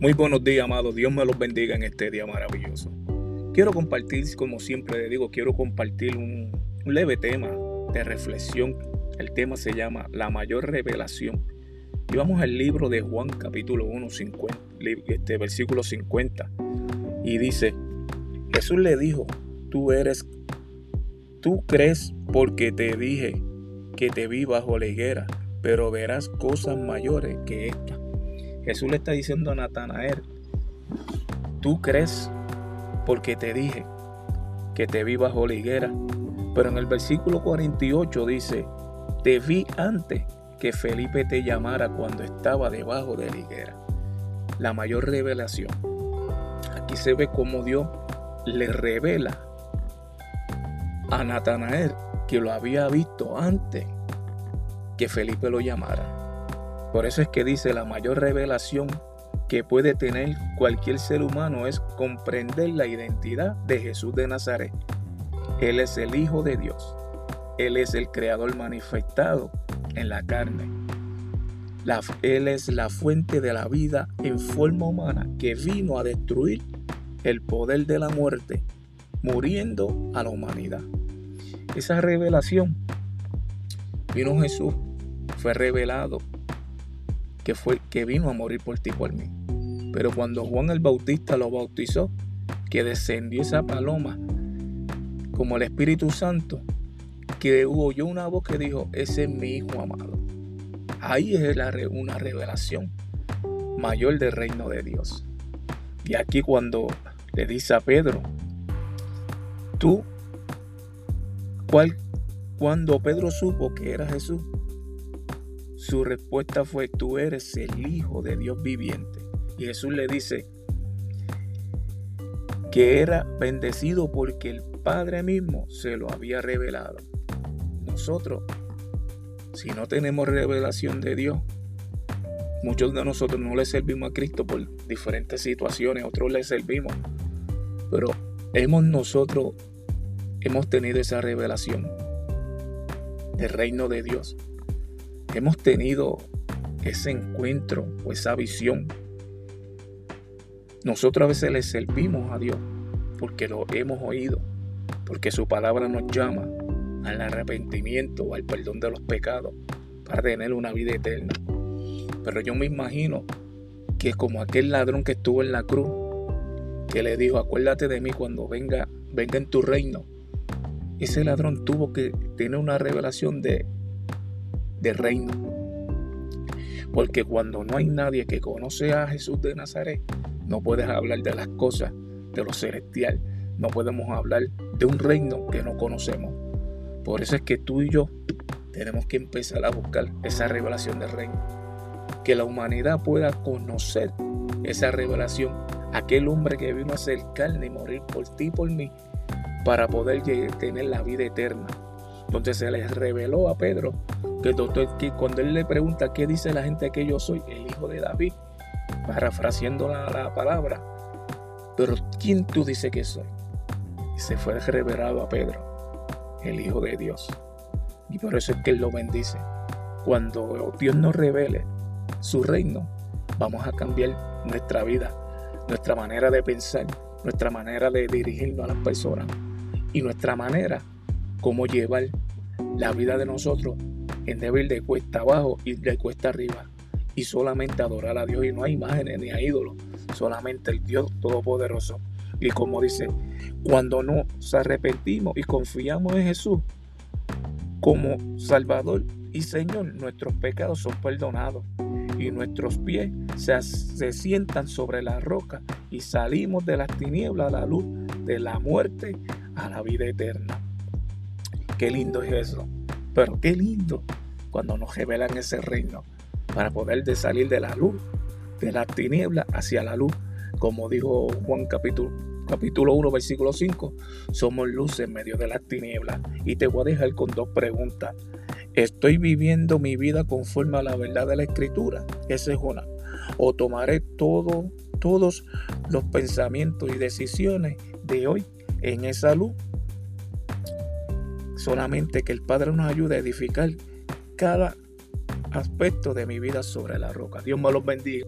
Muy buenos días, amados. Dios me los bendiga en este día maravilloso. Quiero compartir, como siempre le digo, quiero compartir un, leve tema de reflexión. El tema se llama La mayor revelación. Y vamos al libro de Juan capítulo 1, 50, este, versículo 50. Y dice, Jesús le dijo, tú eres, tú crees porque te dije que te vi bajo la higuera, pero verás cosas mayores que esta. Jesús le está diciendo a Natanael, tú crees porque te dije que te vi bajo la higuera. Pero en el versículo 48 dice, te vi antes que Felipe te llamara cuando estaba debajo de la higuera. La mayor revelación. Aquí se ve cómo Dios le revela a Natanael que lo había visto antes que Felipe lo llamara. Por eso es que dice la mayor revelación que puede tener cualquier ser humano es comprender la identidad de Jesús de Nazaret. Él es el Hijo de Dios. Él es el Creador manifestado en la carne. él es la fuente de la vida en forma humana que vino a destruir el poder de la muerte, muriendo a la humanidad. Esa revelación vino Jesús, fue revelado que fue que vino a morir por ti por mí. Pero cuando Juan el Bautista lo bautizó, que descendió esa paloma como el Espíritu Santo, que oyó una voz que dijo, ese es mi hijo amado. Ahí es una revelación mayor del reino de Dios. Y aquí cuando le dice a Pedro, tú, ¿cuál, cuando Pedro supo que era Jesús, su respuesta fue, tú eres el Hijo de Dios viviente. Y Jesús le dice que era bendecido porque el Padre mismo se lo había revelado. Nosotros, si no tenemos revelación de Dios, muchos de nosotros no le servimos a Cristo por diferentes situaciones, otros le servimos. Pero hemos nosotros, hemos tenido esa revelación del reino de Dios hemos tenido ese encuentro o esa visión. Nosotros a veces le servimos a Dios porque lo hemos oído, porque su palabra nos llama al arrepentimiento al perdón de los pecados para tener una vida eterna. Pero yo me imagino que como aquel ladrón que estuvo en la cruz, que le dijo, acuérdate de mí cuando venga, venga en tu reino. Ese ladrón tuvo que tener una revelación de de reino. Porque cuando no hay nadie que conoce a Jesús de Nazaret, no puedes hablar de las cosas de lo celestial. No podemos hablar de un reino que no conocemos. Por eso es que tú y yo tenemos que empezar a buscar esa revelación del reino. Que la humanidad pueda conocer esa revelación. Aquel hombre que vino a ser carne y morir por ti y por mí para poder tener la vida eterna. Entonces se les reveló a Pedro que, doctor, que cuando él le pregunta qué dice la gente que yo soy, el hijo de David, parafraseando la, la palabra, pero ¿quién tú dices que soy? Y se fue revelado a Pedro, el hijo de Dios. Y por eso es que él lo bendice. Cuando Dios nos revele su reino, vamos a cambiar nuestra vida, nuestra manera de pensar, nuestra manera de dirigirnos a las personas y nuestra manera como llevar la vida de nosotros en débil de cuesta abajo y de cuesta arriba. Y solamente adorar a Dios y no hay imágenes ni hay ídolos, solamente el Dios Todopoderoso. Y como dice, cuando nos arrepentimos y confiamos en Jesús como Salvador y Señor, nuestros pecados son perdonados y nuestros pies se, se, sientan sobre la roca y salimos de las tinieblas a la luz, de la muerte a la vida eterna. Qué lindo es eso. Pero qué lindo cuando nos revelan ese reino para poder de salir de la luz, de la tiniebla hacia la luz. Como dijo Juan capítulo, capítulo 1, versículo 5, somos luz en medio de las tinieblas. Y te voy a dejar con dos preguntas. ¿Estoy viviendo mi vida conforme a la verdad de la escritura? Esa es una. ¿O tomaré todo, todos los pensamientos y decisiones de hoy en esa luz? Solamente que el Padre nos ayude a edificar cada aspecto de mi vida sobre la roca. Dios me los bendiga.